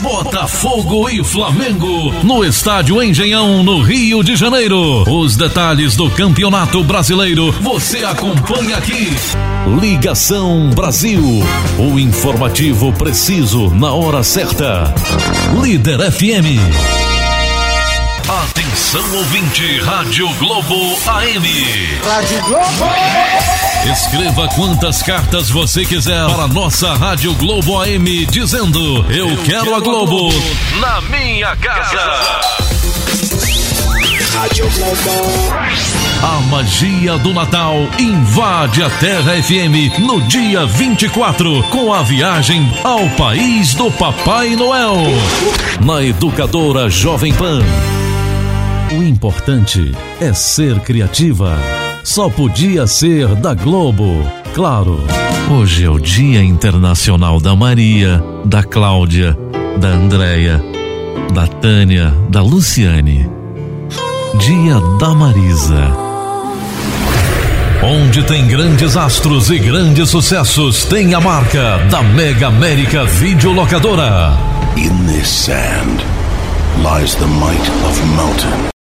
Botafogo e Flamengo no Estádio Engenhão, no Rio de Janeiro. Os detalhes do Campeonato Brasileiro você acompanha aqui. Ligação Brasil. O informativo preciso na hora certa. Líder FM. Atenção ouvinte, Rádio Globo AM. Rádio Globo. Escreva quantas cartas você quiser para nossa Rádio Globo AM dizendo: Eu, Eu quero, quero, a Globo, Globo na minha casa. Rádio Globo. A magia do Natal invade a Terra FM no dia 24 com a viagem ao país do Papai Noel. Na educadora Jovem Pan. O importante é ser criativa. Só podia ser da Globo, claro. Hoje é o Dia Internacional da Maria, da Cláudia, da Andréia, da Tânia, da Luciane. Dia da Marisa. Onde tem grandes astros e grandes sucessos, tem a marca da Mega América Videolocadora. In this sand lies the might of mountain.